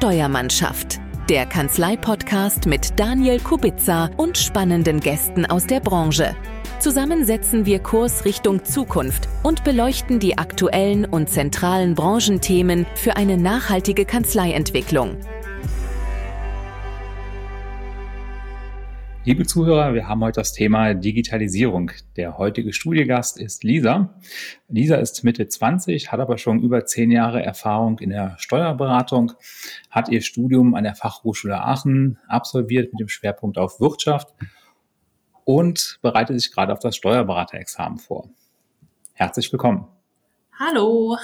Steuermannschaft. Der Kanzlei-Podcast mit Daniel Kubitza und spannenden Gästen aus der Branche. Zusammen setzen wir Kurs Richtung Zukunft und beleuchten die aktuellen und zentralen Branchenthemen für eine nachhaltige Kanzleientwicklung. Liebe Zuhörer, wir haben heute das Thema Digitalisierung. Der heutige Studiegast ist Lisa. Lisa ist Mitte 20, hat aber schon über zehn Jahre Erfahrung in der Steuerberatung, hat ihr Studium an der Fachhochschule Aachen absolviert mit dem Schwerpunkt auf Wirtschaft und bereitet sich gerade auf das Steuerberaterexamen vor. Herzlich willkommen. Hallo.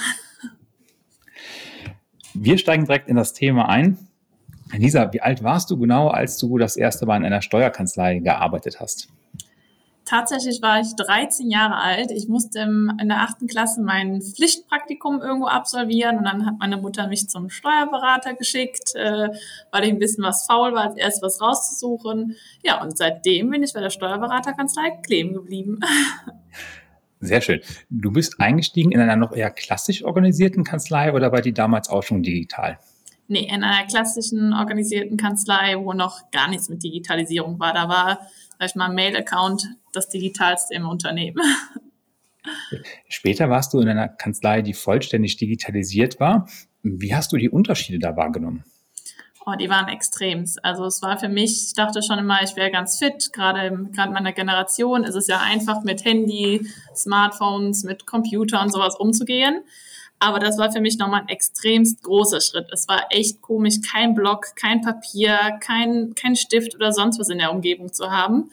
Wir steigen direkt in das Thema ein. Lisa, wie alt warst du genau, als du das erste Mal in einer Steuerkanzlei gearbeitet hast? Tatsächlich war ich 13 Jahre alt. Ich musste in der achten Klasse mein Pflichtpraktikum irgendwo absolvieren und dann hat meine Mutter mich zum Steuerberater geschickt, äh, weil ich ein bisschen was faul war, als erst was rauszusuchen. Ja, und seitdem bin ich bei der Steuerberaterkanzlei kleben geblieben. Sehr schön. Du bist eingestiegen in einer noch eher klassisch organisierten Kanzlei oder war die damals auch schon digital? Nee, in einer klassischen organisierten Kanzlei, wo noch gar nichts mit Digitalisierung war. Da war, sag ich mal, Mail-Account das digitalste im Unternehmen. Später warst du in einer Kanzlei, die vollständig digitalisiert war. Wie hast du die Unterschiede da wahrgenommen? Oh, die waren extrem. Also es war für mich, ich dachte schon immer, ich wäre ganz fit. Gerade gerade meiner Generation ist es ja einfach mit Handy, Smartphones, mit Computer und sowas umzugehen. Aber das war für mich nochmal ein extremst großer Schritt. Es war echt komisch, kein Block, kein Papier, kein, kein Stift oder sonst was in der Umgebung zu haben.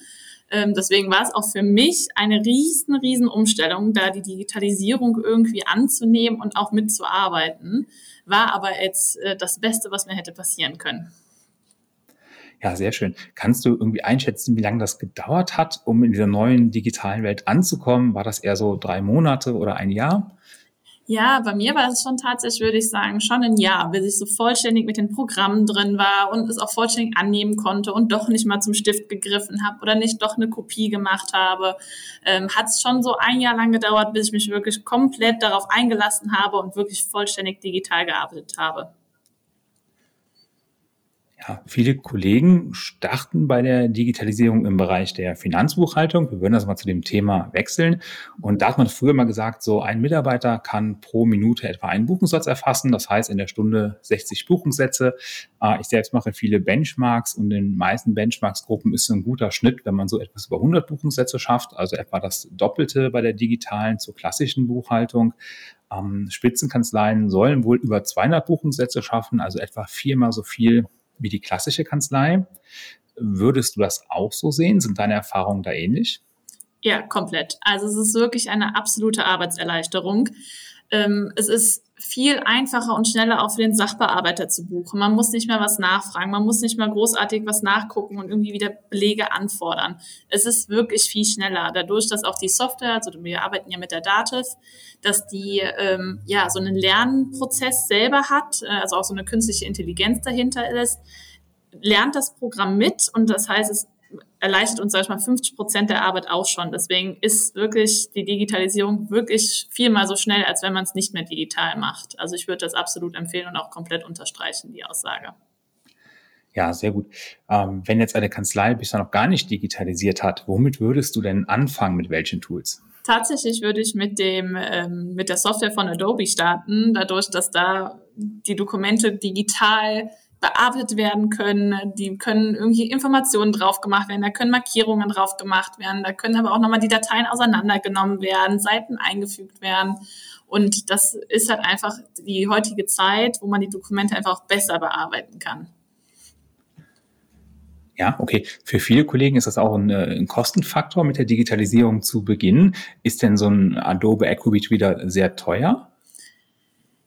Ähm, deswegen war es auch für mich eine riesen, riesen Umstellung, da die Digitalisierung irgendwie anzunehmen und auch mitzuarbeiten. War aber jetzt äh, das Beste, was mir hätte passieren können. Ja, sehr schön. Kannst du irgendwie einschätzen, wie lange das gedauert hat, um in dieser neuen digitalen Welt anzukommen? War das eher so drei Monate oder ein Jahr? Ja, bei mir war es schon tatsächlich, würde ich sagen, schon ein Jahr, bis ich so vollständig mit den Programmen drin war und es auch vollständig annehmen konnte und doch nicht mal zum Stift gegriffen habe oder nicht doch eine Kopie gemacht habe. Ähm, Hat es schon so ein Jahr lang gedauert, bis ich mich wirklich komplett darauf eingelassen habe und wirklich vollständig digital gearbeitet habe. Ja, viele Kollegen starten bei der Digitalisierung im Bereich der Finanzbuchhaltung. Wir würden das mal zu dem Thema wechseln. Und da hat man früher mal gesagt, so ein Mitarbeiter kann pro Minute etwa einen Buchungssatz erfassen. Das heißt in der Stunde 60 Buchungssätze. Äh, ich selbst mache viele Benchmarks und in den meisten Benchmarks-Gruppen ist ein guter Schnitt, wenn man so etwas über 100 Buchungssätze schafft, also etwa das Doppelte bei der digitalen zur klassischen Buchhaltung. Ähm, Spitzenkanzleien sollen wohl über 200 Buchungssätze schaffen, also etwa viermal so viel wie die klassische Kanzlei. Würdest du das auch so sehen? Sind deine Erfahrungen da ähnlich? Ja, komplett. Also es ist wirklich eine absolute Arbeitserleichterung. Ähm, es ist viel einfacher und schneller auch für den Sachbearbeiter zu buchen. Man muss nicht mehr was nachfragen, man muss nicht mehr großartig was nachgucken und irgendwie wieder Belege anfordern. Es ist wirklich viel schneller. Dadurch, dass auch die Software, also wir arbeiten ja mit der Dativ, dass die ähm, ja so einen Lernprozess selber hat, äh, also auch so eine künstliche Intelligenz dahinter ist, lernt das Programm mit und das heißt, es erleichtert uns, sag ich mal, 50 Prozent der Arbeit auch schon. Deswegen ist wirklich die Digitalisierung wirklich viermal so schnell, als wenn man es nicht mehr digital macht. Also ich würde das absolut empfehlen und auch komplett unterstreichen, die Aussage. Ja, sehr gut. Ähm, wenn jetzt eine Kanzlei bisher noch gar nicht digitalisiert hat, womit würdest du denn anfangen, mit welchen Tools? Tatsächlich würde ich mit dem ähm, mit der Software von Adobe starten, dadurch, dass da die Dokumente digital bearbeitet werden können, die können irgendwie Informationen drauf gemacht werden, da können Markierungen drauf gemacht werden, da können aber auch nochmal die Dateien auseinandergenommen werden, Seiten eingefügt werden. Und das ist halt einfach die heutige Zeit, wo man die Dokumente einfach besser bearbeiten kann. Ja, okay. Für viele Kollegen ist das auch ein, äh, ein, Kostenfaktor mit der Digitalisierung zu beginnen. Ist denn so ein Adobe Acrobat wieder sehr teuer?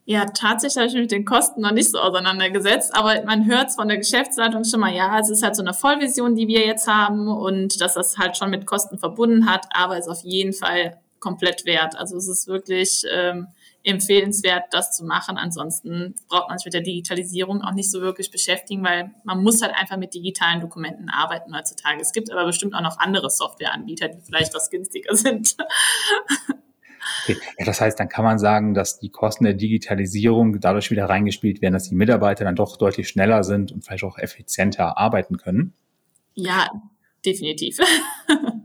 Ja, tatsächlich habe ich mich mit den Kosten noch nicht so auseinandergesetzt, aber man hört es von der Geschäftsleitung schon mal, ja, es ist halt so eine Vollvision, die wir jetzt haben und dass das halt schon mit Kosten verbunden hat, aber ist auf jeden Fall komplett wert. Also es ist wirklich ähm, empfehlenswert, das zu machen. Ansonsten braucht man sich mit der Digitalisierung auch nicht so wirklich beschäftigen, weil man muss halt einfach mit digitalen Dokumenten arbeiten heutzutage. Es gibt aber bestimmt auch noch andere Softwareanbieter, die vielleicht was günstiger sind. Okay. Ja, das heißt, dann kann man sagen, dass die Kosten der Digitalisierung dadurch wieder reingespielt werden, dass die Mitarbeiter dann doch deutlich schneller sind und vielleicht auch effizienter arbeiten können. Ja, definitiv.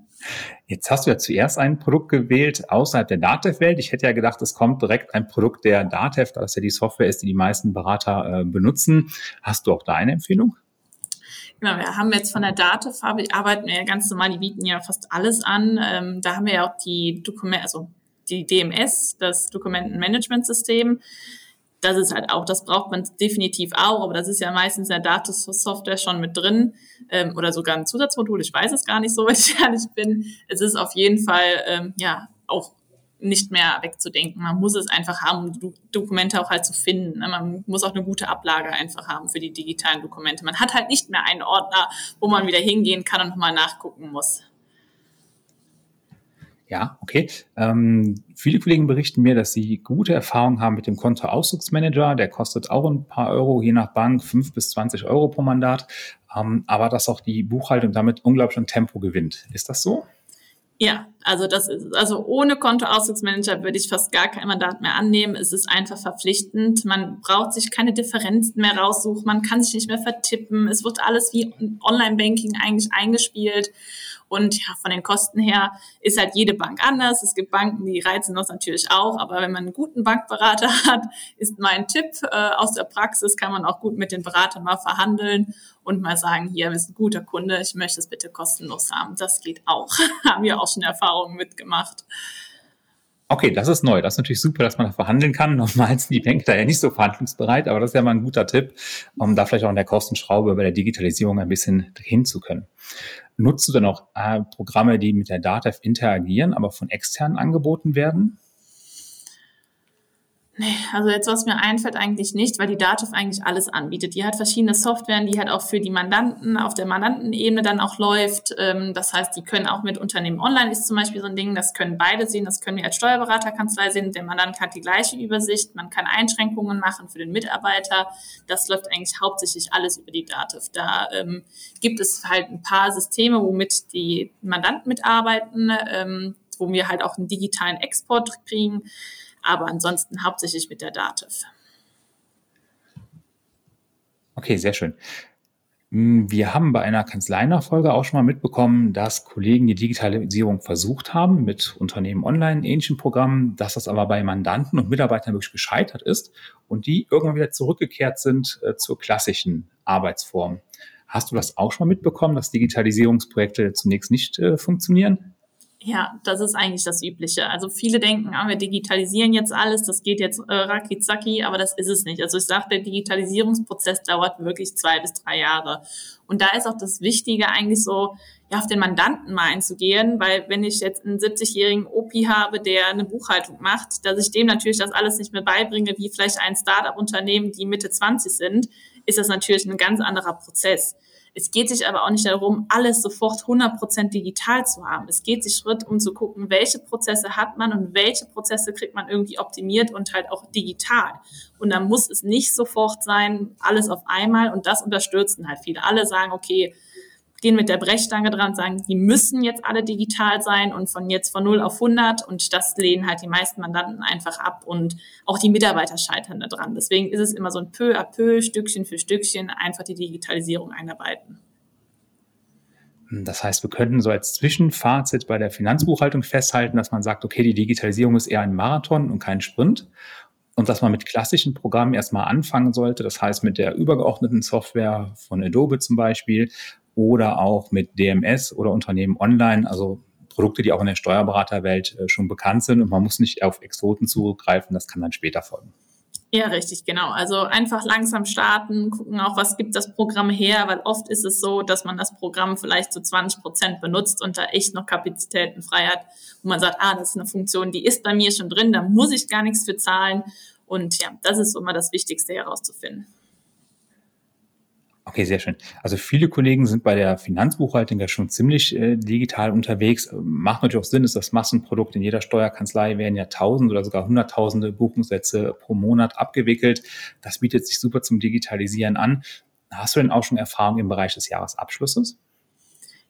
Jetzt hast du ja zuerst ein Produkt gewählt außerhalb der Datev-Welt. Ich hätte ja gedacht, es kommt direkt ein Produkt der Datev, da das ja die Software ist, die die meisten Berater äh, benutzen. Hast du auch da eine Empfehlung? Genau, wir haben jetzt von der Datev, arbeiten wir ja ganz normal, die bieten ja fast alles an. Ähm, da haben wir ja auch die Dokumente, also die DMS, das Dokumentenmanagementsystem. Das ist halt auch, das braucht man definitiv auch, aber das ist ja meistens in der Datensoftware schon mit drin ähm, oder sogar ein Zusatzmodul. Ich weiß es gar nicht so, wenn ich ehrlich bin. Es ist auf jeden Fall ähm, ja auch nicht mehr wegzudenken. Man muss es einfach haben, um Dokumente auch halt zu finden. Ne? Man muss auch eine gute Ablage einfach haben für die digitalen Dokumente. Man hat halt nicht mehr einen Ordner, wo man wieder hingehen kann und nochmal nachgucken muss. Ja, okay. Ähm, viele Kollegen berichten mir, dass sie gute Erfahrungen haben mit dem Kontoauszugsmanager. Der kostet auch ein paar Euro, je nach Bank, fünf bis zwanzig Euro pro Mandat. Ähm, aber dass auch die Buchhaltung damit unglaublich an Tempo gewinnt. Ist das so? Ja, also das ist, also ohne Kontoauszugsmanager würde ich fast gar kein Mandat mehr annehmen. Es ist einfach verpflichtend. Man braucht sich keine Differenzen mehr raussuchen. Man kann sich nicht mehr vertippen. Es wird alles wie Online-Banking eigentlich eingespielt. Und ja, von den Kosten her ist halt jede Bank anders. Es gibt Banken, die reizen das natürlich auch. Aber wenn man einen guten Bankberater hat, ist mein Tipp äh, aus der Praxis, kann man auch gut mit den Beratern mal verhandeln und mal sagen, hier, wir sind ein guter Kunde, ich möchte es bitte kostenlos haben. Das geht auch. Haben wir auch schon Erfahrungen mitgemacht. Okay, das ist neu. Das ist natürlich super, dass man da verhandeln kann. Normal sind die Banker da ja nicht so verhandlungsbereit, aber das ist ja mal ein guter Tipp, um da vielleicht auch an der Kostenschraube bei der Digitalisierung ein bisschen hin zu können. Nutzt du dann auch äh, Programme, die mit der DATEV interagieren, aber von externen angeboten werden? Nee, also jetzt, was mir einfällt, eigentlich nicht, weil die Dativ eigentlich alles anbietet. Die hat verschiedene Softwaren, die halt auch für die Mandanten auf der Mandantenebene dann auch läuft. Ähm, das heißt, die können auch mit Unternehmen online ist zum Beispiel so ein Ding, das können beide sehen, das können wir als Steuerberaterkanzlei sehen. Der Mandant hat die gleiche Übersicht, man kann Einschränkungen machen für den Mitarbeiter. Das läuft eigentlich hauptsächlich alles über die Dativ. Da ähm, gibt es halt ein paar Systeme, womit die Mandanten mitarbeiten, ähm, wo wir halt auch einen digitalen Export kriegen aber ansonsten hauptsächlich mit der Dativ. Okay, sehr schön. Hm, wir haben bei einer Kanzleinachfolge auch schon mal mitbekommen, dass Kollegen die Digitalisierung versucht haben mit Unternehmen online, ähnlichen Programmen, dass das aber bei Mandanten und Mitarbeitern wirklich gescheitert ist und die irgendwann wieder zurückgekehrt sind äh, zur klassischen Arbeitsform. Hast du das auch schon mal mitbekommen, dass Digitalisierungsprojekte zunächst nicht äh, funktionieren? Ja, das ist eigentlich das Übliche. Also viele denken, ah, wir digitalisieren jetzt alles, das geht jetzt äh, raki aber das ist es nicht. Also ich sage, der Digitalisierungsprozess dauert wirklich zwei bis drei Jahre. Und da ist auch das Wichtige eigentlich so, ja, auf den Mandanten mal einzugehen, weil wenn ich jetzt einen 70-jährigen OP habe, der eine Buchhaltung macht, dass ich dem natürlich das alles nicht mehr beibringe, wie vielleicht ein Start-up-Unternehmen, die Mitte 20 sind, ist das natürlich ein ganz anderer Prozess. Es geht sich aber auch nicht darum, alles sofort 100% digital zu haben. Es geht sich Schritt um zu gucken, welche Prozesse hat man und welche Prozesse kriegt man irgendwie optimiert und halt auch digital. Und dann muss es nicht sofort sein, alles auf einmal. Und das unterstützen halt viele. Alle sagen, okay, gehen mit der Brechstange dran und sagen, die müssen jetzt alle digital sein und von jetzt von 0 auf 100 und das lehnen halt die meisten Mandanten einfach ab und auch die Mitarbeiter scheitern da dran. Deswegen ist es immer so ein peu à peu, Stückchen für Stückchen einfach die Digitalisierung einarbeiten. Das heißt, wir könnten so als Zwischenfazit bei der Finanzbuchhaltung festhalten, dass man sagt, okay, die Digitalisierung ist eher ein Marathon und kein Sprint und dass man mit klassischen Programmen erstmal anfangen sollte, das heißt mit der übergeordneten Software von Adobe zum Beispiel oder auch mit DMS oder Unternehmen online, also Produkte, die auch in der Steuerberaterwelt äh, schon bekannt sind und man muss nicht auf Exoten zugreifen, das kann dann später folgen. Ja, richtig, genau. Also einfach langsam starten, gucken auch, was gibt das Programm her, weil oft ist es so, dass man das Programm vielleicht zu 20 Prozent benutzt und da echt noch Kapazitäten frei hat, wo man sagt, ah, das ist eine Funktion, die ist bei mir schon drin, da muss ich gar nichts für zahlen. Und ja, das ist immer das Wichtigste herauszufinden. Okay, sehr schön. Also viele Kollegen sind bei der Finanzbuchhaltung ja schon ziemlich äh, digital unterwegs. Macht natürlich auch Sinn, ist das Massenprodukt. In jeder Steuerkanzlei werden ja tausend oder sogar hunderttausende Buchungssätze pro Monat abgewickelt. Das bietet sich super zum Digitalisieren an. Hast du denn auch schon Erfahrung im Bereich des Jahresabschlusses?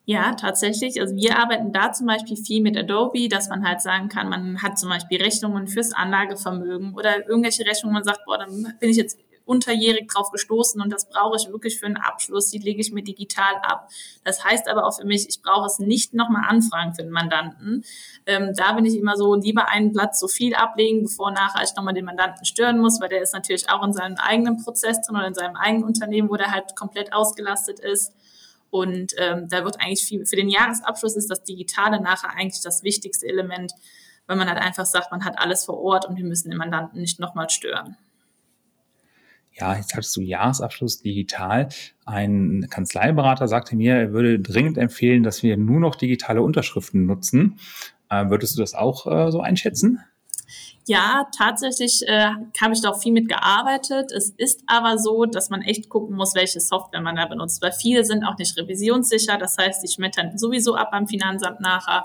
Ja, tatsächlich. Also wir arbeiten da zum Beispiel viel mit Adobe, dass man halt sagen kann, man hat zum Beispiel Rechnungen fürs Anlagevermögen oder irgendwelche Rechnungen, man sagt, boah, dann bin ich jetzt unterjährig drauf gestoßen und das brauche ich wirklich für einen Abschluss, die lege ich mir digital ab. Das heißt aber auch für mich, ich brauche es nicht nochmal anfragen für den Mandanten. Ähm, da bin ich immer so, lieber ein Blatt so viel ablegen, bevor nachher ich nochmal den Mandanten stören muss, weil der ist natürlich auch in seinem eigenen Prozess drin oder in seinem eigenen Unternehmen, wo der halt komplett ausgelastet ist. Und ähm, da wird eigentlich viel, für den Jahresabschluss ist das Digitale nachher eigentlich das wichtigste Element, weil man halt einfach sagt, man hat alles vor Ort und wir müssen den Mandanten nicht nochmal stören ja, jetzt hattest du Jahresabschluss digital. Ein Kanzleiberater sagte mir, er würde dringend empfehlen, dass wir nur noch digitale Unterschriften nutzen. Äh, würdest du das auch äh, so einschätzen? Ja, tatsächlich äh, habe ich da auch viel mit gearbeitet. Es ist aber so, dass man echt gucken muss, welche Software man da benutzt, weil viele sind auch nicht revisionssicher. Das heißt, die schmettern sowieso ab beim Finanzamt nachher.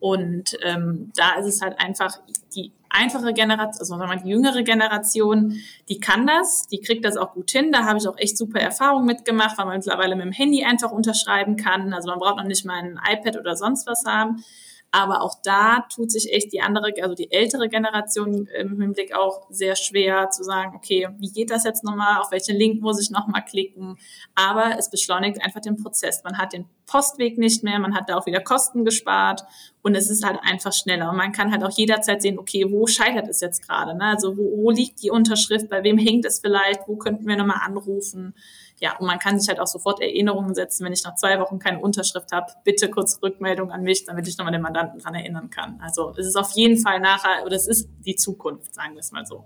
Und ähm, da ist es halt einfach die einfache Generation, also sagen wir mal, die jüngere Generation, die kann das, die kriegt das auch gut hin. Da habe ich auch echt super Erfahrungen mitgemacht, weil man mittlerweile mit dem Handy einfach unterschreiben kann. Also man braucht noch nicht mal ein iPad oder sonst was haben. Aber auch da tut sich echt die andere, also die ältere Generation im Hinblick auch sehr schwer zu sagen, okay, wie geht das jetzt nochmal? Auf welchen Link muss ich nochmal klicken? Aber es beschleunigt einfach den Prozess. Man hat den Postweg nicht mehr, man hat da auch wieder Kosten gespart und es ist halt einfach schneller. Und man kann halt auch jederzeit sehen, okay, wo scheitert es jetzt gerade? Ne? Also wo, wo liegt die Unterschrift? Bei wem hängt es vielleicht? Wo könnten wir nochmal anrufen? Ja, und man kann sich halt auch sofort Erinnerungen setzen, wenn ich nach zwei Wochen keine Unterschrift habe, bitte kurz Rückmeldung an mich, damit ich nochmal den Mandanten dran erinnern kann. Also es ist auf jeden Fall nachher, oder es ist die Zukunft, sagen wir es mal so.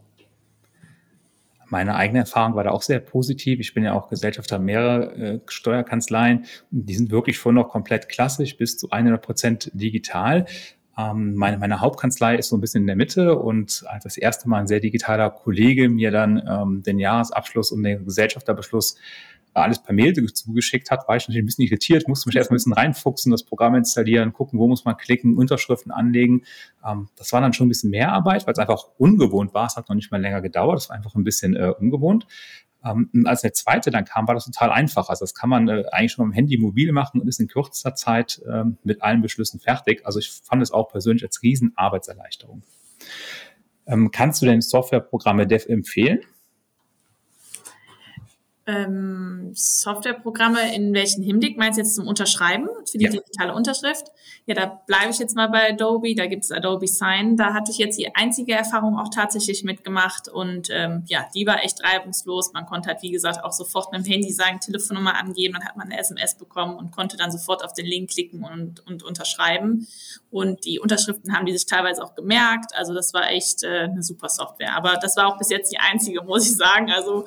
Meine eigene Erfahrung war da auch sehr positiv. Ich bin ja auch Gesellschafter mehrerer äh, Steuerkanzleien. Die sind wirklich von noch komplett klassisch bis zu 100 Prozent digital. Ähm, meine, meine Hauptkanzlei ist so ein bisschen in der Mitte und als das erste Mal ein sehr digitaler Kollege mir dann ähm, den Jahresabschluss und den Gesellschafterbeschluss alles per Mail zugeschickt hat, war ich natürlich ein bisschen irritiert, musste mich erstmal ein bisschen reinfuchsen, das Programm installieren, gucken, wo muss man klicken, Unterschriften anlegen. Ähm, das war dann schon ein bisschen mehr Arbeit, weil es einfach ungewohnt war. Es hat noch nicht mal länger gedauert, das war einfach ein bisschen äh, ungewohnt. Ähm, und als der zweite dann kam, war das total einfach. Also das kann man äh, eigentlich schon am Handy mobil machen und ist in kürzester Zeit ähm, mit allen Beschlüssen fertig. Also ich fand es auch persönlich als Riesenarbeitserleichterung. Ähm, kannst du denn Softwareprogramme Dev empfehlen? Ähm, Softwareprogramme in welchen Hinblick? Meinst du jetzt zum Unterschreiben für die ja. digitale Unterschrift? Ja, da bleibe ich jetzt mal bei Adobe. Da gibt es Adobe Sign. Da hatte ich jetzt die einzige Erfahrung auch tatsächlich mitgemacht und ähm, ja, die war echt reibungslos. Man konnte halt, wie gesagt, auch sofort mit dem Handy sagen, Telefonnummer angeben, dann hat man eine SMS bekommen und konnte dann sofort auf den Link klicken und, und unterschreiben. Und die Unterschriften haben die sich teilweise auch gemerkt. Also das war echt äh, eine super Software. Aber das war auch bis jetzt die einzige, muss ich sagen. Also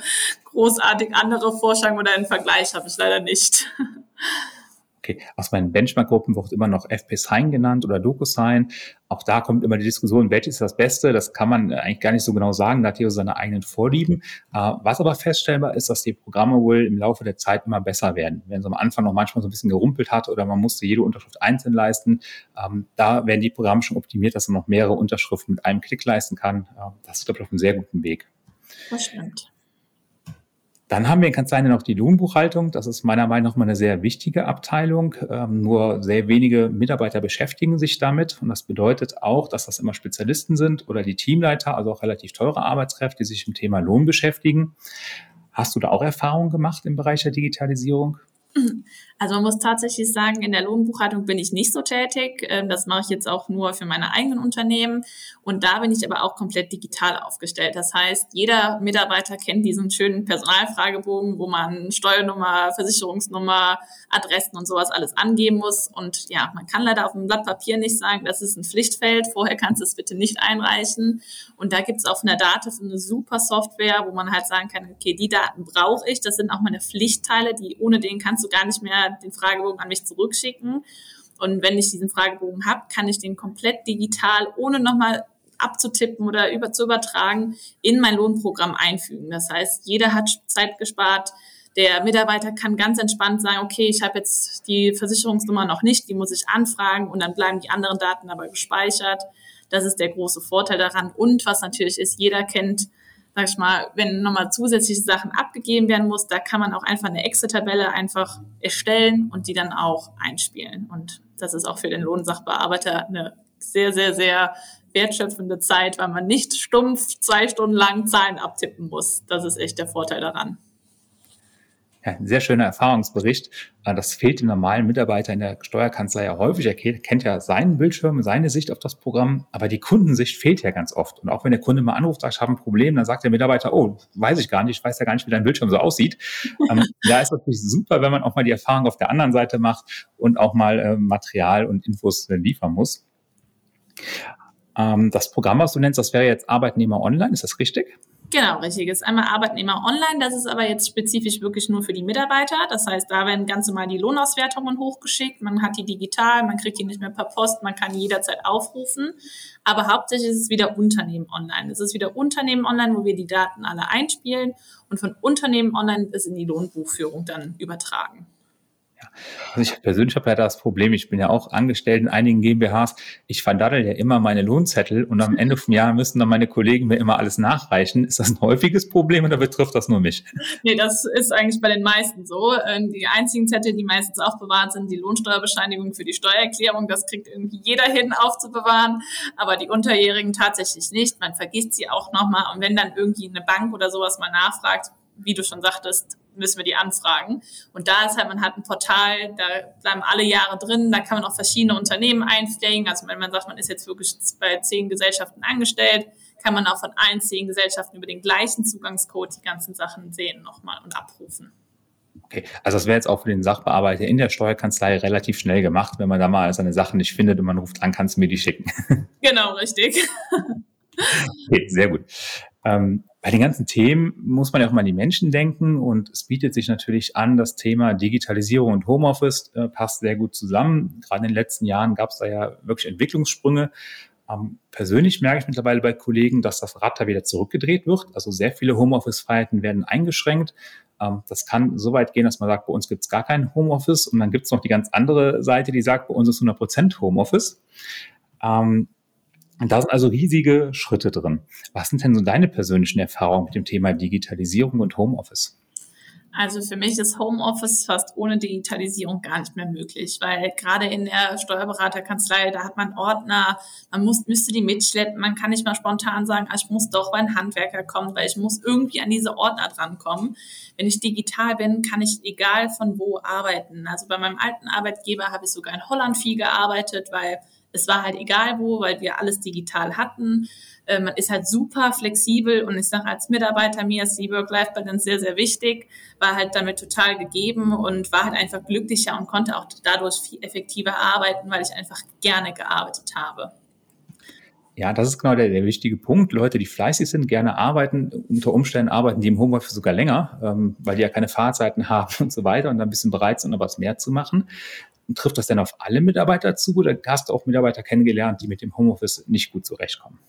großartig andere Vorstellungen oder einen Vergleich habe ich leider nicht. Okay, aus meinen Benchmark-Gruppen wird immer noch FP-Sign genannt oder DocuSign. Auch da kommt immer die Diskussion, welches ist das Beste? Das kann man eigentlich gar nicht so genau sagen, da hat jeder seine eigenen Vorlieben. Äh, was aber feststellbar ist, dass die Programme wohl im Laufe der Zeit immer besser werden. Wenn es am Anfang noch manchmal so ein bisschen gerumpelt hat oder man musste jede Unterschrift einzeln leisten, ähm, da werden die Programme schon optimiert, dass man noch mehrere Unterschriften mit einem Klick leisten kann. Äh, das ist, glaube ich, auf einem sehr guten Weg. Das stimmt. Dann haben wir in Kanzleien noch die Lohnbuchhaltung. Das ist meiner Meinung nach mal eine sehr wichtige Abteilung. Ähm, nur sehr wenige Mitarbeiter beschäftigen sich damit. Und das bedeutet auch, dass das immer Spezialisten sind oder die Teamleiter, also auch relativ teure Arbeitskräfte, die sich im Thema Lohn beschäftigen. Hast du da auch Erfahrungen gemacht im Bereich der Digitalisierung? Also man muss tatsächlich sagen, in der Lohnbuchhaltung bin ich nicht so tätig. Ähm, das mache ich jetzt auch nur für meine eigenen Unternehmen. Und da bin ich aber auch komplett digital aufgestellt. Das heißt, jeder Mitarbeiter kennt diesen schönen Personalfragebogen, wo man Steuernummer, Versicherungsnummer, Adressen und sowas alles angeben muss. Und ja, man kann leider auf dem Blatt Papier nicht sagen, das ist ein Pflichtfeld. Vorher kannst du es bitte nicht einreichen. Und da gibt es auf einer Dativ eine super Software, wo man halt sagen kann, okay, die Daten brauche ich. Das sind auch meine Pflichtteile, die ohne den kannst du gar nicht mehr den Fragebogen an mich zurückschicken. Und wenn ich diesen Fragebogen habe, kann ich den komplett digital, ohne nochmal abzutippen oder über, zu übertragen, in mein Lohnprogramm einfügen. Das heißt, jeder hat Zeit gespart. Der Mitarbeiter kann ganz entspannt sagen, okay, ich habe jetzt die Versicherungsnummer noch nicht, die muss ich anfragen und dann bleiben die anderen Daten aber gespeichert. Das ist der große Vorteil daran. Und was natürlich ist, jeder kennt sag ich mal, wenn nochmal zusätzliche Sachen abgegeben werden muss, da kann man auch einfach eine Excel-Tabelle einfach erstellen und die dann auch einspielen. Und das ist auch für den Lohnsachbearbeiter eine sehr, sehr, sehr wertschöpfende Zeit, weil man nicht stumpf zwei Stunden lang Zahlen abtippen muss. Das ist echt der Vorteil daran. Ja, ein sehr schöner Erfahrungsbericht. Äh, das fehlt dem normalen Mitarbeiter in der Steuerkanzlei ja häufig. Er kennt ja seinen Bildschirm, seine Sicht auf das Programm, aber die Kundensicht fehlt ja ganz oft. Und auch wenn der Kunde mal anruft, sagt, ich habe ein Problem, dann sagt der Mitarbeiter, oh, weiß ich gar nicht, ich weiß ja gar nicht, wie dein Bildschirm so aussieht. ähm, da ist natürlich super, wenn man auch mal die Erfahrung auf der anderen Seite macht und auch mal äh, Material und Infos äh, liefern muss. Ähm, das Programm, was du nennst, das wäre jetzt Arbeitnehmer online, ist das richtig? Genau, richtig. Ist einmal Arbeitnehmer online, das ist aber jetzt spezifisch wirklich nur für die Mitarbeiter. Das heißt, da werden ganz normal die Lohnauswertungen hochgeschickt. Man hat die digital, man kriegt die nicht mehr per Post, man kann jederzeit aufrufen. Aber hauptsächlich ist es wieder Unternehmen online. Es ist wieder Unternehmen online, wo wir die Daten alle einspielen und von Unternehmen online ist in die Lohnbuchführung dann übertragen. Also ich persönlich habe ja das Problem, ich bin ja auch angestellt in einigen GmbHs. Ich verdaddel ja immer meine Lohnzettel und am Ende vom Jahr müssen dann meine Kollegen mir immer alles nachreichen. Ist das ein häufiges Problem oder betrifft das nur mich? Nee, das ist eigentlich bei den meisten so. Ähm, die einzigen Zettel, die meistens aufbewahrt sind, die Lohnsteuerbescheinigung für die Steuererklärung. Das kriegt irgendwie jeder hin aufzubewahren, aber die Unterjährigen tatsächlich nicht. Man vergisst sie auch nochmal und wenn dann irgendwie eine Bank oder sowas mal nachfragt, wie du schon sagtest, müssen wir die anfragen. Und da ist halt, man hat ein Portal, da bleiben alle Jahre drin, da kann man auch verschiedene Unternehmen einpflegen. Also wenn man sagt, man ist jetzt wirklich bei zehn Gesellschaften angestellt, kann man auch von allen zehn Gesellschaften über den gleichen Zugangscode die ganzen Sachen sehen nochmal und abrufen. Okay, also das wäre jetzt auch für den Sachbearbeiter in der Steuerkanzlei relativ schnell gemacht, wenn man da mal seine Sachen nicht findet und man ruft an, kannst du mir die schicken. Genau, richtig. Okay, sehr gut. Ähm, bei den ganzen Themen muss man ja auch mal an die Menschen denken und es bietet sich natürlich an, das Thema Digitalisierung und Homeoffice äh, passt sehr gut zusammen. Gerade in den letzten Jahren gab es da ja wirklich Entwicklungssprünge. Ähm, persönlich merke ich mittlerweile bei Kollegen, dass das Rad da wieder zurückgedreht wird. Also sehr viele Homeoffice-Freiheiten werden eingeschränkt. Ähm, das kann so weit gehen, dass man sagt, bei uns gibt es gar kein Homeoffice und dann gibt es noch die ganz andere Seite, die sagt, bei uns ist 100 Prozent Homeoffice. Ähm, und da sind also riesige Schritte drin. Was sind denn so deine persönlichen Erfahrungen mit dem Thema Digitalisierung und Homeoffice? Also für mich ist Homeoffice fast ohne Digitalisierung gar nicht mehr möglich, weil gerade in der Steuerberaterkanzlei, da hat man Ordner, man muss, müsste die mitschleppen, man kann nicht mal spontan sagen, ah, ich muss doch bei einem Handwerker kommen, weil ich muss irgendwie an diese Ordner drankommen. Wenn ich digital bin, kann ich egal von wo arbeiten. Also bei meinem alten Arbeitgeber habe ich sogar in Holland viel gearbeitet, weil es war halt egal wo, weil wir alles digital hatten. Äh, man ist halt super flexibel und ich sage als Mitarbeiter, mir ist die Work-Life-Balance sehr, sehr wichtig, war halt damit total gegeben und war halt einfach glücklicher und konnte auch dadurch viel effektiver arbeiten, weil ich einfach gerne gearbeitet habe. Ja, das ist genau der, der wichtige Punkt. Leute, die fleißig sind, gerne arbeiten, unter Umständen arbeiten die im Homeoffice sogar länger, ähm, weil die ja keine Fahrzeiten haben und so weiter und dann ein bisschen bereit sind, noch was mehr zu machen. Trifft das denn auf alle Mitarbeiter zu oder hast du auch Mitarbeiter kennengelernt, die mit dem Homeoffice nicht gut zurechtkommen?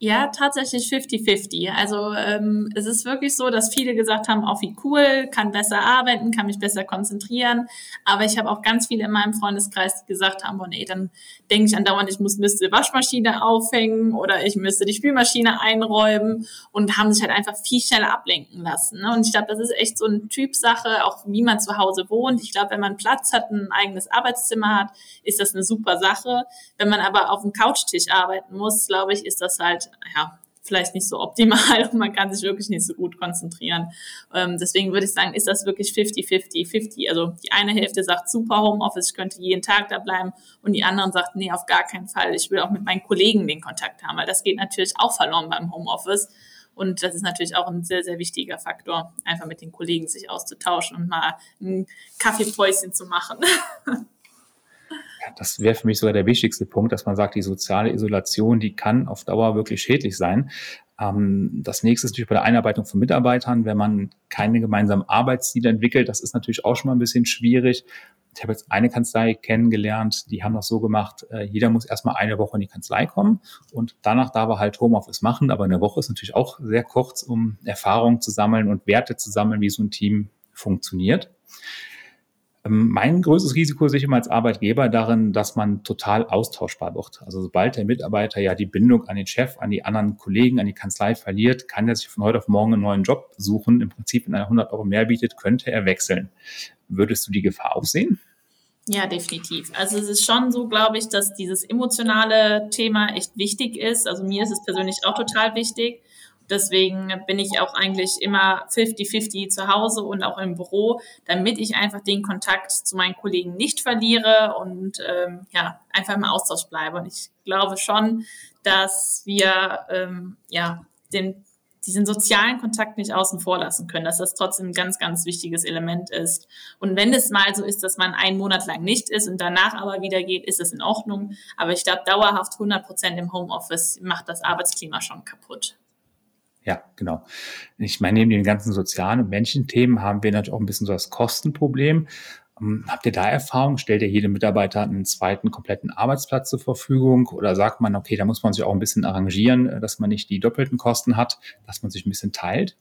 Ja, tatsächlich 50-50. Also ähm, es ist wirklich so, dass viele gesagt haben, auch wie cool, kann besser arbeiten, kann mich besser konzentrieren. Aber ich habe auch ganz viele in meinem Freundeskreis, die gesagt haben, oh nee, dann denke ich andauernd, ich muss, müsste die Waschmaschine aufhängen oder ich müsste die Spülmaschine einräumen und haben sich halt einfach viel schneller ablenken lassen. Ne? Und ich glaube, das ist echt so eine Typsache, auch wie man zu Hause wohnt. Ich glaube, wenn man Platz hat, ein eigenes Arbeitszimmer hat, ist das eine super Sache. Wenn man aber auf dem Couchtisch arbeiten muss, glaube ich, ist das halt ja, vielleicht nicht so optimal und man kann sich wirklich nicht so gut konzentrieren. Ähm, deswegen würde ich sagen, ist das wirklich 50-50, 50. Also die eine Hälfte sagt super Homeoffice, ich könnte jeden Tag da bleiben und die anderen sagt, nee, auf gar keinen Fall. Ich will auch mit meinen Kollegen den Kontakt haben, weil das geht natürlich auch verloren beim Homeoffice. Und das ist natürlich auch ein sehr, sehr wichtiger Faktor, einfach mit den Kollegen sich auszutauschen und mal ein Kaffeepäuschen zu machen. das wäre für mich sogar der wichtigste Punkt, dass man sagt, die soziale Isolation, die kann auf Dauer wirklich schädlich sein. Ähm, das nächste ist natürlich bei der Einarbeitung von Mitarbeitern, wenn man keine gemeinsamen Arbeitsziele entwickelt, das ist natürlich auch schon mal ein bisschen schwierig. Ich habe jetzt eine Kanzlei kennengelernt, die haben das so gemacht, äh, jeder muss erstmal eine Woche in die Kanzlei kommen und danach darf er halt Homeoffice machen, aber eine Woche ist natürlich auch sehr kurz, um Erfahrungen zu sammeln und Werte zu sammeln, wie so ein Team funktioniert. Ähm, mein größtes Risiko sehe ich immer als Arbeitgeber darin, dass man total austauschbar wird. Also sobald der Mitarbeiter ja die Bindung an den Chef, an die anderen Kollegen, an die Kanzlei verliert, kann er sich von heute auf morgen einen neuen Job suchen. Im Prinzip, wenn er 100 Euro mehr bietet, könnte er wechseln. Würdest du die Gefahr auch sehen? Ja, definitiv. Also es ist schon so, glaube ich, dass dieses emotionale Thema echt wichtig ist. Also mir ist es persönlich auch total wichtig. Deswegen bin ich auch eigentlich immer 50-50 zu Hause und auch im Büro, damit ich einfach den Kontakt zu meinen Kollegen nicht verliere und ähm, ja, einfach im Austausch bleibe. Und ich glaube schon, dass wir ähm, ja den diesen sozialen Kontakt nicht außen vor lassen können, dass das trotzdem ein ganz, ganz wichtiges Element ist. Und wenn es mal so ist, dass man einen Monat lang nicht ist und danach aber wieder geht, ist es in Ordnung. Aber ich glaube, dauerhaft 100 Prozent im Homeoffice macht das Arbeitsklima schon kaputt. Ja, genau. Ich meine, neben den ganzen sozialen und Menschenthemen haben wir natürlich auch ein bisschen so das Kostenproblem. Ähm, habt ihr da Erfahrung? Stellt ihr jedem Mitarbeiter einen zweiten kompletten Arbeitsplatz zur Verfügung? Oder sagt man, okay, da muss man sich auch ein bisschen arrangieren, äh, dass man nicht die doppelten Kosten hat, dass man sich ein bisschen teilt?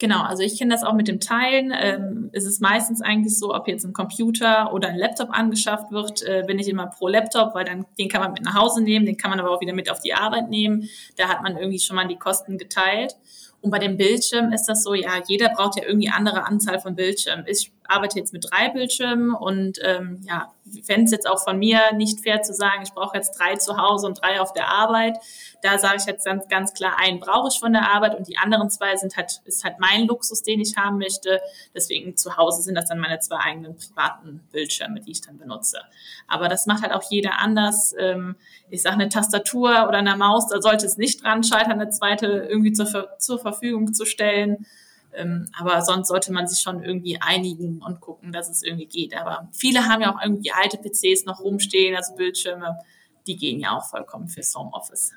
Genau, also ich kenne das auch mit dem Teilen. Ähm, es ist meistens eigentlich so, ob jetzt ein Computer oder ein Laptop angeschafft wird, äh, bin ich immer pro Laptop, weil dann den kann man mit nach Hause nehmen, den kann man aber auch wieder mit auf die Arbeit nehmen. Da hat man irgendwie schon mal die Kosten geteilt. Und bei dem Bildschirm ist das so, ja, jeder braucht ja irgendwie andere Anzahl von Bildschirmen. Ich arbeite jetzt mit drei Bildschirmen und ähm, ja, fände es jetzt auch von mir nicht fair zu sagen, ich brauche jetzt drei zu Hause und drei auf der Arbeit. Da sage ich jetzt ganz, ganz klar, einen brauche ich von der Arbeit und die anderen zwei sind halt, ist halt mein Luxus, den ich haben möchte. Deswegen zu Hause sind das dann meine zwei eigenen privaten Bildschirme, die ich dann benutze. Aber das macht halt auch jeder anders. Ähm, ich sage eine Tastatur oder eine Maus, da sollte es nicht dran scheitern, eine zweite irgendwie zur, zur Verfügung zu stellen. Ähm, aber sonst sollte man sich schon irgendwie einigen und gucken, dass es irgendwie geht. Aber viele haben ja auch irgendwie alte PCs noch rumstehen, also Bildschirme, die gehen ja auch vollkommen fürs Homeoffice.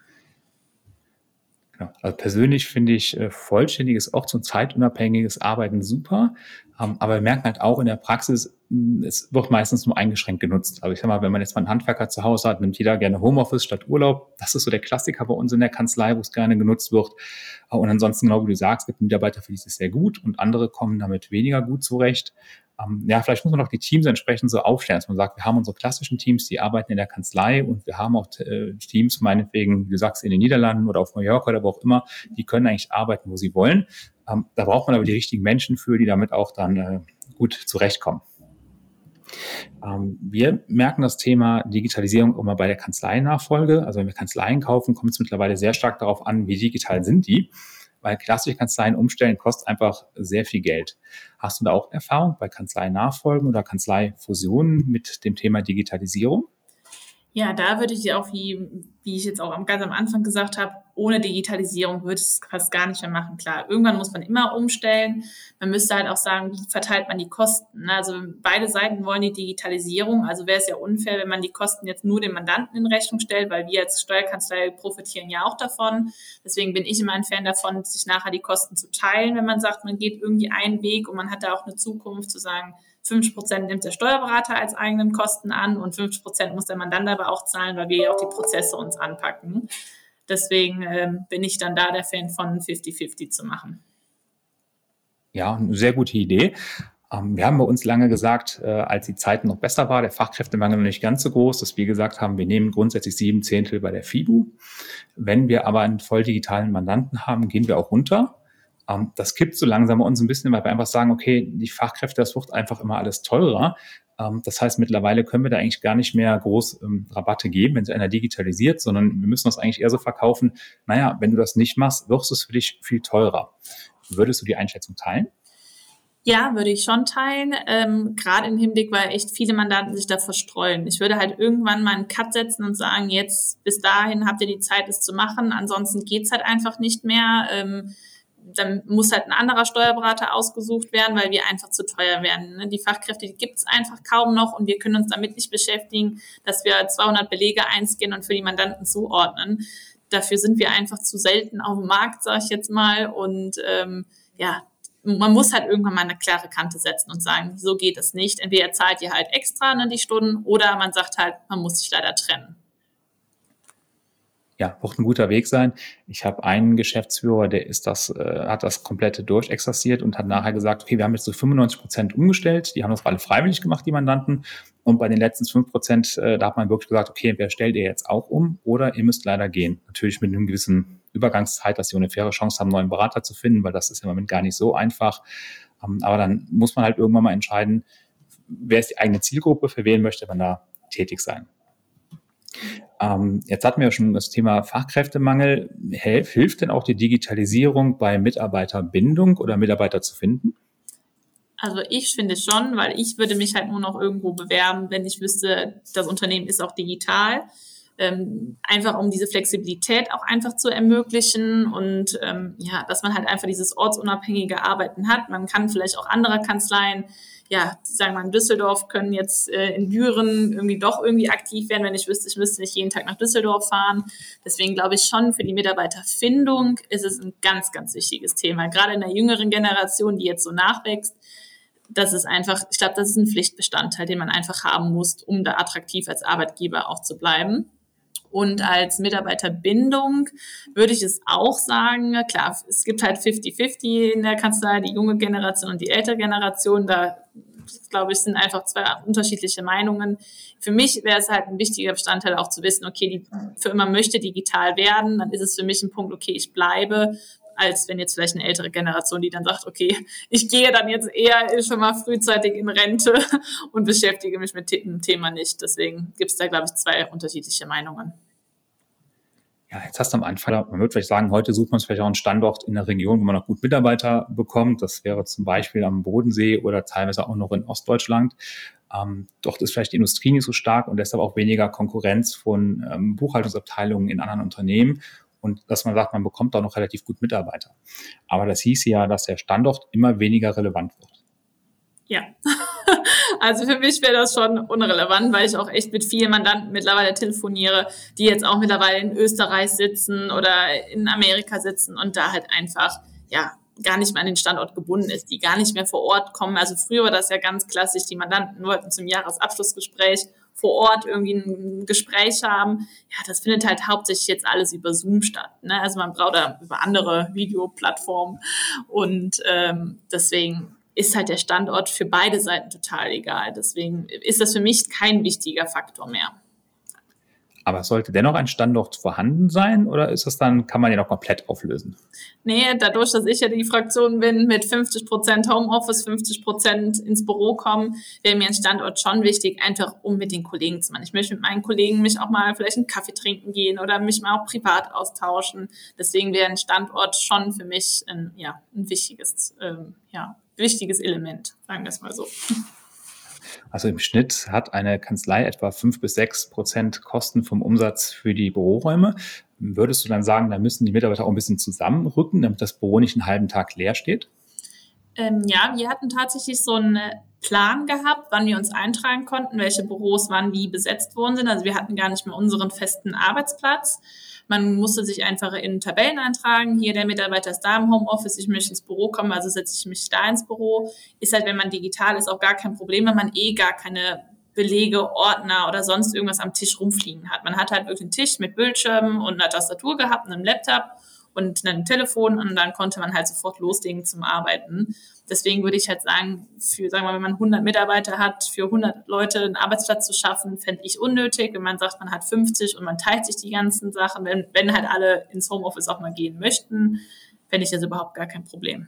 Also persönlich finde ich äh, vollständiges, auch zum zeitunabhängiges Arbeiten super. Ähm, aber wir merken halt auch in der Praxis, hm, es wird meistens nur eingeschränkt genutzt. Also ich sag mal, wenn man jetzt mal einen Handwerker zu Hause hat, nimmt jeder gerne Homeoffice statt Urlaub. Das ist so der Klassiker bei uns in der Kanzlei, wo es gerne genutzt wird. Äh, und ansonsten, genau wie du sagst, gibt Mitarbeiter, für die ist es sehr gut und andere kommen damit weniger gut zurecht ähm, ja, vielleicht muss man auch die Teams entsprechend so aufstellen, dass man sagt, wir haben unsere klassischen Teams, die arbeiten in der Kanzlei und wir haben auch äh, Teams, meinetwegen, wie du sagst, in den Niederlanden oder auf Mallorca oder wo auch immer, die können eigentlich arbeiten, wo sie wollen. Ähm, da braucht man aber die richtigen Menschen für, die damit auch dann äh, gut zurechtkommen. Ähm, wir merken das Thema Digitalisierung immer bei der Kanzleiennachfolge. Also wenn wir Kanzleien kaufen, kommt es mittlerweile sehr stark darauf an, wie digital sind die weil klassische Kanzleien umstellen kostet einfach sehr viel Geld. Hast du da auch Erfahrung bei Kanzlei-Nachfolgen oder Kanzleifusionen mit dem Thema Digitalisierung? Ja, da würde ich auch, wie, wie ich jetzt auch ganz am Anfang gesagt habe, ohne Digitalisierung würde ich es fast gar nicht mehr machen. Klar, irgendwann muss man immer umstellen. Man müsste halt auch sagen, wie verteilt man die Kosten. Ne? Also beide Seiten wollen die Digitalisierung. Also wäre es ja unfair, wenn man die Kosten jetzt nur dem Mandanten in Rechnung stellt, weil wir als Steuerkanzlei profitieren ja auch davon. Deswegen bin ich immer ein Fan davon, sich nachher die Kosten zu teilen, wenn man sagt, man geht irgendwie einen Weg und man hat da auch eine Zukunft zu sagen, 50 Prozent nimmt der Steuerberater als eigenen Kosten an und 50 Prozent muss der Mandant aber auch zahlen, weil wir ja auch die Prozesse uns anpacken. Deswegen ähm, bin ich dann da der Fan von 50-50 zu machen. Ja, eine sehr gute Idee. Ähm, wir haben bei uns lange gesagt, äh, als die Zeit noch besser war, der Fachkräftemangel noch nicht ganz so groß, dass wir gesagt haben, wir nehmen grundsätzlich sieben Zehntel bei der FIBU. Wenn wir aber einen voll digitalen Mandanten haben, gehen wir auch runter ähm, das kippt so langsam bei uns ein bisschen, weil wir einfach sagen, okay, die Fachkräfte, das wird einfach immer alles teurer. Ähm, das heißt, mittlerweile können wir da eigentlich gar nicht mehr groß ähm, Rabatte geben, wenn sich einer digitalisiert, sondern wir müssen das eigentlich eher so verkaufen, naja, wenn du das nicht machst, wird es für dich viel teurer. Würdest du die Einschätzung teilen? Ja, würde ich schon teilen. Ähm, Gerade im Hinblick, weil echt viele Mandanten sich da verstreuen. Ich würde halt irgendwann mal einen Cut setzen und sagen, jetzt bis dahin habt ihr die Zeit, es zu machen. Ansonsten geht's halt einfach nicht mehr. Ähm, dann muss halt ein anderer Steuerberater ausgesucht werden, weil wir einfach zu teuer werden. Ne? Die Fachkräfte gibt es einfach kaum noch und wir können uns damit nicht beschäftigen, dass wir 200 Belege einscannen und für die Mandanten zuordnen. Dafür sind wir einfach zu selten auf dem Markt, sage ich jetzt mal. Und ähm, ja, man muss halt irgendwann mal eine klare Kante setzen und sagen, so geht es nicht. Entweder zahlt ihr halt extra ne, die Stunden oder man sagt halt, man muss sich leider trennen. Ja, wird ein guter Weg sein. Ich habe einen Geschäftsführer, der ist das, äh, hat das komplette durchexerziert und hat nachher gesagt, okay, wir haben jetzt so 95 Prozent umgestellt, die haben das alle freiwillig gemacht, die Mandanten. Und bei den letzten 5 Prozent, äh, da hat man wirklich gesagt, okay, wer stellt ihr jetzt auch um oder ihr müsst leider gehen. Natürlich mit einem gewissen Übergangszeit, dass sie eine faire Chance haben, neuen Berater zu finden, weil das ist im Moment gar nicht so einfach. Ähm, aber dann muss man halt irgendwann mal entscheiden, wer ist die eigene Zielgruppe, für wen möchte man da tätig sein. Ähm, jetzt hatten wir ja schon das Thema Fachkräftemangel. Hilf, hilft denn auch die Digitalisierung bei Mitarbeiterbindung oder Mitarbeiter zu finden? Also ich finde schon, weil ich würde mich halt nur noch irgendwo bewerben, wenn ich wüsste, das Unternehmen ist auch digital. Ähm, einfach um diese Flexibilität auch einfach zu ermöglichen und ähm, ja, dass man halt einfach dieses ortsunabhängige Arbeiten hat. Man kann vielleicht auch andere Kanzleien ja, sagen wir mal in Düsseldorf, können jetzt äh, in Düren irgendwie doch irgendwie aktiv werden, wenn ich wüsste, ich müsste nicht jeden Tag nach Düsseldorf fahren. Deswegen glaube ich schon, für die Mitarbeiterfindung ist es ein ganz, ganz wichtiges Thema. Gerade in der jüngeren Generation, die jetzt so nachwächst, das ist einfach, ich glaube, das ist ein Pflichtbestandteil, den man einfach haben muss, um da attraktiv als Arbeitgeber auch zu bleiben. Und als Mitarbeiterbindung würde ich es auch sagen, klar, es gibt halt 50-50 in der Kanzlei, die junge Generation und die ältere Generation. Da, glaube ich, sind einfach zwei unterschiedliche Meinungen. Für mich wäre es halt ein wichtiger Bestandteil auch zu wissen, okay, die für immer möchte digital werden, dann ist es für mich ein Punkt, okay, ich bleibe als wenn jetzt vielleicht eine ältere Generation, die dann sagt, okay, ich gehe dann jetzt eher schon mal frühzeitig in Rente und beschäftige mich mit dem Thema nicht. Deswegen gibt es da, glaube ich, zwei unterschiedliche Meinungen. Ja, jetzt hast du am Anfang, man würde vielleicht sagen, heute sucht man vielleicht auch einen Standort in der Region, wo man noch gut Mitarbeiter bekommt. Das wäre zum Beispiel am Bodensee oder teilweise auch noch in Ostdeutschland. Ähm, dort ist vielleicht die Industrie nicht so stark und deshalb auch weniger Konkurrenz von ähm, Buchhaltungsabteilungen in anderen Unternehmen und dass man sagt, man bekommt auch noch relativ gut Mitarbeiter. Aber das hieß ja, dass der Standort immer weniger relevant wird. Ja, also für mich wäre das schon unrelevant, weil ich auch echt mit vielen Mandanten mittlerweile telefoniere, die jetzt auch mittlerweile in Österreich sitzen oder in Amerika sitzen und da halt einfach, ja, gar nicht mehr an den Standort gebunden ist, die gar nicht mehr vor Ort kommen. Also früher war das ja ganz klassisch, die Mandanten wollten zum Jahresabschlussgespräch vor Ort irgendwie ein Gespräch haben. Ja, das findet halt hauptsächlich jetzt alles über Zoom statt. Ne? Also man braucht da über andere Videoplattformen und ähm, deswegen ist halt der Standort für beide Seiten total egal. Deswegen ist das für mich kein wichtiger Faktor mehr. Aber sollte dennoch ein Standort vorhanden sein oder ist das dann, kann man den auch komplett auflösen? Nee, dadurch, dass ich ja die Fraktion bin, mit 50 Prozent Homeoffice, 50 Prozent ins Büro kommen, wäre mir ein Standort schon wichtig, einfach um mit den Kollegen zu machen. Ich möchte mit meinen Kollegen mich auch mal vielleicht einen Kaffee trinken gehen oder mich mal auch privat austauschen. Deswegen wäre ein Standort schon für mich ein, ja, ein wichtiges, ähm, ja, wichtiges Element, sagen wir es mal so. Also im Schnitt hat eine Kanzlei etwa fünf bis sechs Prozent Kosten vom Umsatz für die Büroräume. Würdest du dann sagen, da müssen die Mitarbeiter auch ein bisschen zusammenrücken, damit das Büro nicht einen halben Tag leer steht? Ähm, ja, wir hatten tatsächlich so einen Plan gehabt, wann wir uns eintragen konnten, welche Büros wann wie besetzt worden sind. Also wir hatten gar nicht mehr unseren festen Arbeitsplatz. Man musste sich einfach in Tabellen eintragen. Hier der Mitarbeiter ist da im Homeoffice, ich möchte ins Büro kommen, also setze ich mich da ins Büro. Ist halt, wenn man digital ist, auch gar kein Problem, wenn man eh gar keine Belege, Ordner oder sonst irgendwas am Tisch rumfliegen hat. Man hat halt wirklich einen Tisch mit Bildschirmen und einer Tastatur gehabt einem Laptop und einem Telefon und dann konnte man halt sofort loslegen zum Arbeiten. Deswegen würde ich halt sagen, für, sagen wir mal, wenn man 100 Mitarbeiter hat, für 100 Leute einen Arbeitsplatz zu schaffen, fände ich unnötig. Wenn man sagt, man hat 50 und man teilt sich die ganzen Sachen, wenn, wenn halt alle ins Homeoffice auch mal gehen möchten, fände ich das überhaupt gar kein Problem.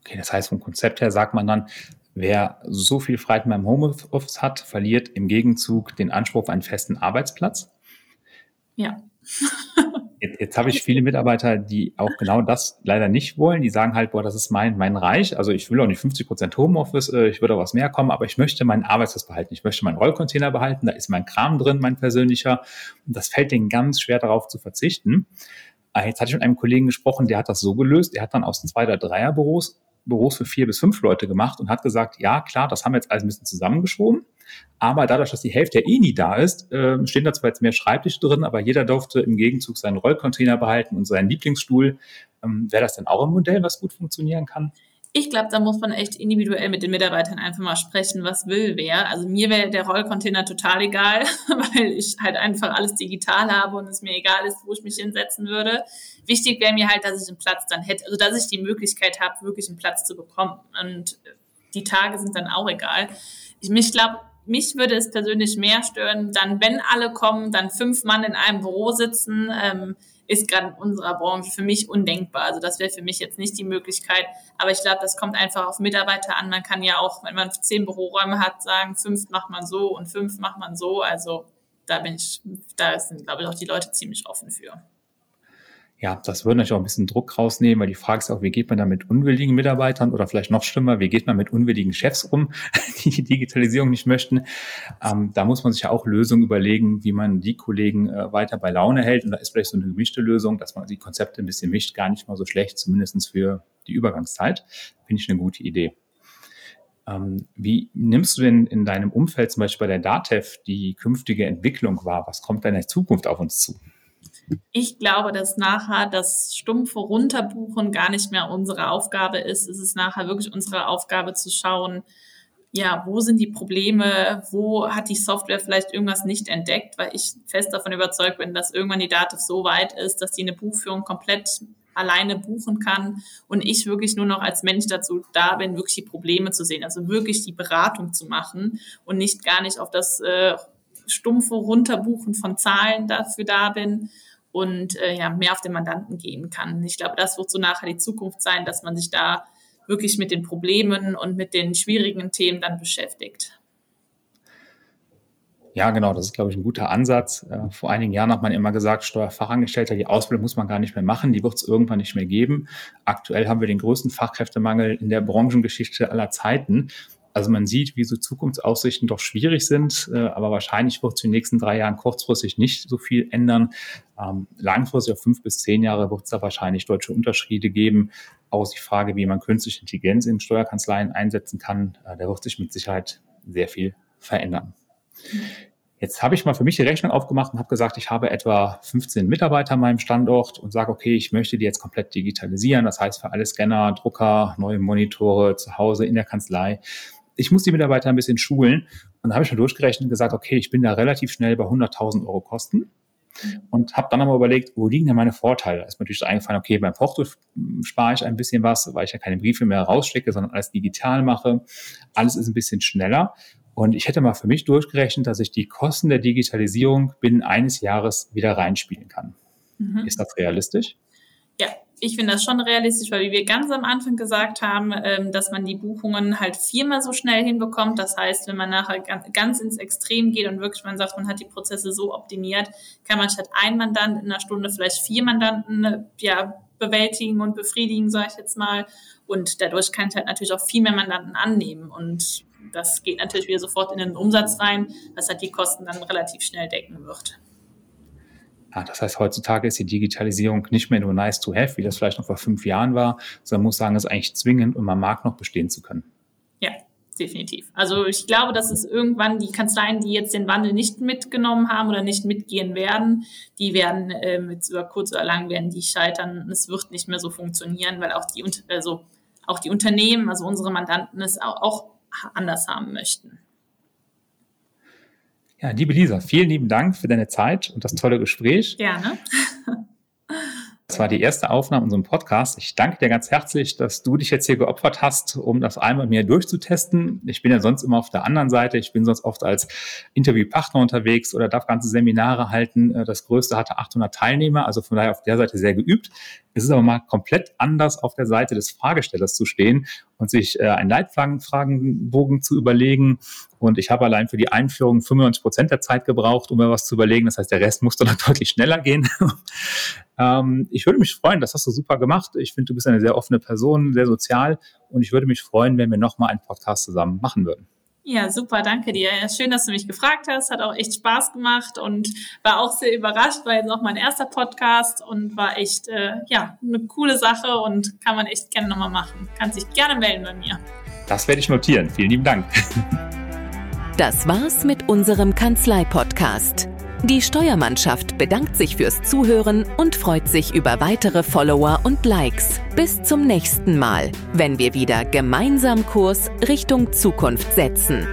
Okay, das heißt, vom Konzept her sagt man dann, wer so viel Freiheit beim Homeoffice hat, verliert im Gegenzug den Anspruch auf einen festen Arbeitsplatz. Ja. Jetzt, jetzt habe ich viele Mitarbeiter, die auch genau das leider nicht wollen. Die sagen halt, boah, das ist mein, mein Reich. Also ich will auch nicht 50 Prozent Homeoffice, äh, ich würde auch was mehr kommen, aber ich möchte meinen Arbeitsplatz behalten. Ich möchte meinen Rollcontainer behalten, da ist mein Kram drin, mein persönlicher. Und das fällt denen ganz schwer darauf zu verzichten. Äh, jetzt hatte ich mit einem Kollegen gesprochen, der hat das so gelöst. Der hat dann aus zwei oder dreier Büros Büros für vier bis fünf Leute gemacht und hat gesagt, ja klar, das haben wir jetzt alles ein bisschen zusammengeschoben. Aber dadurch, dass die Hälfte ja eh nie da ist, äh, stehen da zwar jetzt mehr Schreibtische drin, aber jeder durfte im Gegenzug seinen Rollcontainer behalten und seinen Lieblingsstuhl. Ähm, Wäre das denn auch ein Modell, was gut funktionieren kann? Ich glaube, da muss man echt individuell mit den Mitarbeitern einfach mal sprechen, was will wer. Also mir wäre der Rollcontainer total egal, weil ich halt einfach alles digital habe und es mir egal ist, wo ich mich hinsetzen würde. Wichtig wäre mir halt, dass ich einen Platz dann hätte, also dass ich die Möglichkeit habe, wirklich einen Platz zu bekommen. Und die Tage sind dann auch egal. Ich, glaube, mich würde es persönlich mehr stören, dann, wenn alle kommen, dann fünf Mann in einem Büro sitzen. Ähm, ist gerade in unserer Branche für mich undenkbar. Also das wäre für mich jetzt nicht die Möglichkeit. Aber ich glaube, das kommt einfach auf Mitarbeiter an. Man kann ja auch, wenn man zehn Büroräume hat, sagen, fünf macht man so und fünf macht man so. Also da bin ich, da sind, glaube ich, auch die Leute ziemlich offen für ja, das würde natürlich auch ein bisschen Druck rausnehmen, weil die Frage ist auch, wie geht man da mit unwilligen Mitarbeitern oder vielleicht noch schlimmer, wie geht man mit unwilligen Chefs um, die die Digitalisierung nicht möchten. Ähm, da muss man sich ja auch Lösungen überlegen, wie man die Kollegen äh, weiter bei Laune hält. Und da ist vielleicht so eine gemischte Lösung, dass man die Konzepte ein bisschen mischt, gar nicht mal so schlecht, zumindestens für die Übergangszeit. Finde ich eine gute Idee. Ähm, wie nimmst du denn in deinem Umfeld, zum Beispiel bei der DATEV, die künftige Entwicklung wahr? Was kommt da in der Zukunft auf uns zu? Ich glaube, dass nachher das stumpfe Runterbuchen gar nicht mehr unsere Aufgabe ist. Es ist nachher wirklich unsere Aufgabe zu schauen, ja, wo sind die Probleme, wo hat die Software vielleicht irgendwas nicht entdeckt, weil ich fest davon überzeugt bin, dass irgendwann die Dativ so weit ist, dass die eine Buchführung komplett alleine buchen kann und ich wirklich nur noch als Mensch dazu da bin, wirklich die Probleme zu sehen, also wirklich die Beratung zu machen und nicht gar nicht auf das äh, stumpfe Runterbuchen von Zahlen dafür da bin und äh, ja, mehr auf den Mandanten gehen kann. Ich glaube, das wird so nachher die Zukunft sein, dass man sich da wirklich mit den Problemen und mit den schwierigen Themen dann beschäftigt. Ja, genau, das ist, glaube ich, ein guter Ansatz. Äh, vor einigen Jahren hat man immer gesagt, Steuerfachangestellter, die Ausbildung muss man gar nicht mehr machen, die wird es irgendwann nicht mehr geben. Aktuell haben wir den größten Fachkräftemangel in der Branchengeschichte aller Zeiten. Also man sieht, wie so Zukunftsaussichten doch schwierig sind, äh, aber wahrscheinlich wird es in den nächsten drei Jahren kurzfristig nicht so viel ändern. Ähm, langfristig auf fünf bis zehn Jahre wird es da wahrscheinlich deutsche Unterschiede geben. Auch die Frage, wie man künstliche Intelligenz in Steuerkanzleien einsetzen kann, äh, da wird sich mit Sicherheit sehr viel verändern. Jetzt habe ich mal für mich die Rechnung aufgemacht und habe gesagt, ich habe etwa 15 Mitarbeiter an meinem Standort und sage, okay, ich möchte die jetzt komplett digitalisieren. Das heißt für alle Scanner, Drucker, neue Monitore zu Hause in der Kanzlei ich muss die Mitarbeiter ein bisschen schulen. Und da habe ich schon durchgerechnet und gesagt, okay, ich bin da relativ schnell bei 100.000 Euro Kosten. Und habe dann nochmal überlegt, wo liegen denn meine Vorteile? Da ist mir natürlich eingefallen, okay, beim Porto spare ich ein bisschen was, weil ich ja keine Briefe mehr rausschicke, sondern alles digital mache. Alles ist ein bisschen schneller. Und ich hätte mal für mich durchgerechnet, dass ich die Kosten der Digitalisierung binnen eines Jahres wieder reinspielen kann. Mhm. Ist das realistisch? Ja, ich finde das schon realistisch, weil wie wir ganz am Anfang gesagt haben, ähm, dass man die Buchungen halt viermal so schnell hinbekommt. Das heißt, wenn man nachher ganz ins Extrem geht und wirklich man sagt, man hat die Prozesse so optimiert, kann man statt ein Mandant in einer Stunde vielleicht vier Mandanten ja, bewältigen und befriedigen, sage ich jetzt mal. Und dadurch kann ich halt natürlich auch viel mehr Mandanten annehmen. Und das geht natürlich wieder sofort in den Umsatz rein, was halt die Kosten dann relativ schnell decken wird. Ja, das heißt, heutzutage ist die Digitalisierung nicht mehr nur nice to have, wie das vielleicht noch vor fünf Jahren war, sondern muss sagen, es ist eigentlich zwingend, um am Markt noch bestehen zu können. Ja, definitiv. Also ich glaube, dass es irgendwann die Kanzleien, die jetzt den Wandel nicht mitgenommen haben oder nicht mitgehen werden, die werden äh, mit über kurz oder lang werden die scheitern. Es wird nicht mehr so funktionieren, weil auch die, also auch die Unternehmen, also unsere Mandanten es auch, auch anders haben möchten. Ja, liebe Lisa, vielen lieben Dank für deine Zeit und das tolle Gespräch. Gerne. Das war die erste Aufnahme in unserem Podcast. Ich danke dir ganz herzlich, dass du dich jetzt hier geopfert hast, um das einmal mit mir durchzutesten. Ich bin ja sonst immer auf der anderen Seite. Ich bin sonst oft als Interviewpartner unterwegs oder darf ganze Seminare halten. Das größte hatte 800 Teilnehmer, also von daher auf der Seite sehr geübt. Es ist aber mal komplett anders, auf der Seite des Fragestellers zu stehen und sich äh, einen Leitfragenbogen zu überlegen. Und ich habe allein für die Einführung 95 Prozent der Zeit gebraucht, um mir was zu überlegen. Das heißt, der Rest musste dann deutlich schneller gehen. ähm, ich würde mich freuen, das hast du super gemacht. Ich finde, du bist eine sehr offene Person, sehr sozial. Und ich würde mich freuen, wenn wir nochmal einen Podcast zusammen machen würden. Ja, super, danke dir. Schön, dass du mich gefragt hast. Hat auch echt Spaß gemacht und war auch sehr überrascht, weil jetzt auch mein erster Podcast und war echt, äh, ja, eine coole Sache und kann man echt gerne nochmal machen. Kannst dich gerne melden bei mir. Das werde ich notieren. Vielen lieben Dank. Das war's mit unserem Kanzlei-Podcast. Die Steuermannschaft bedankt sich fürs Zuhören und freut sich über weitere Follower und Likes. Bis zum nächsten Mal, wenn wir wieder gemeinsam Kurs Richtung Zukunft setzen.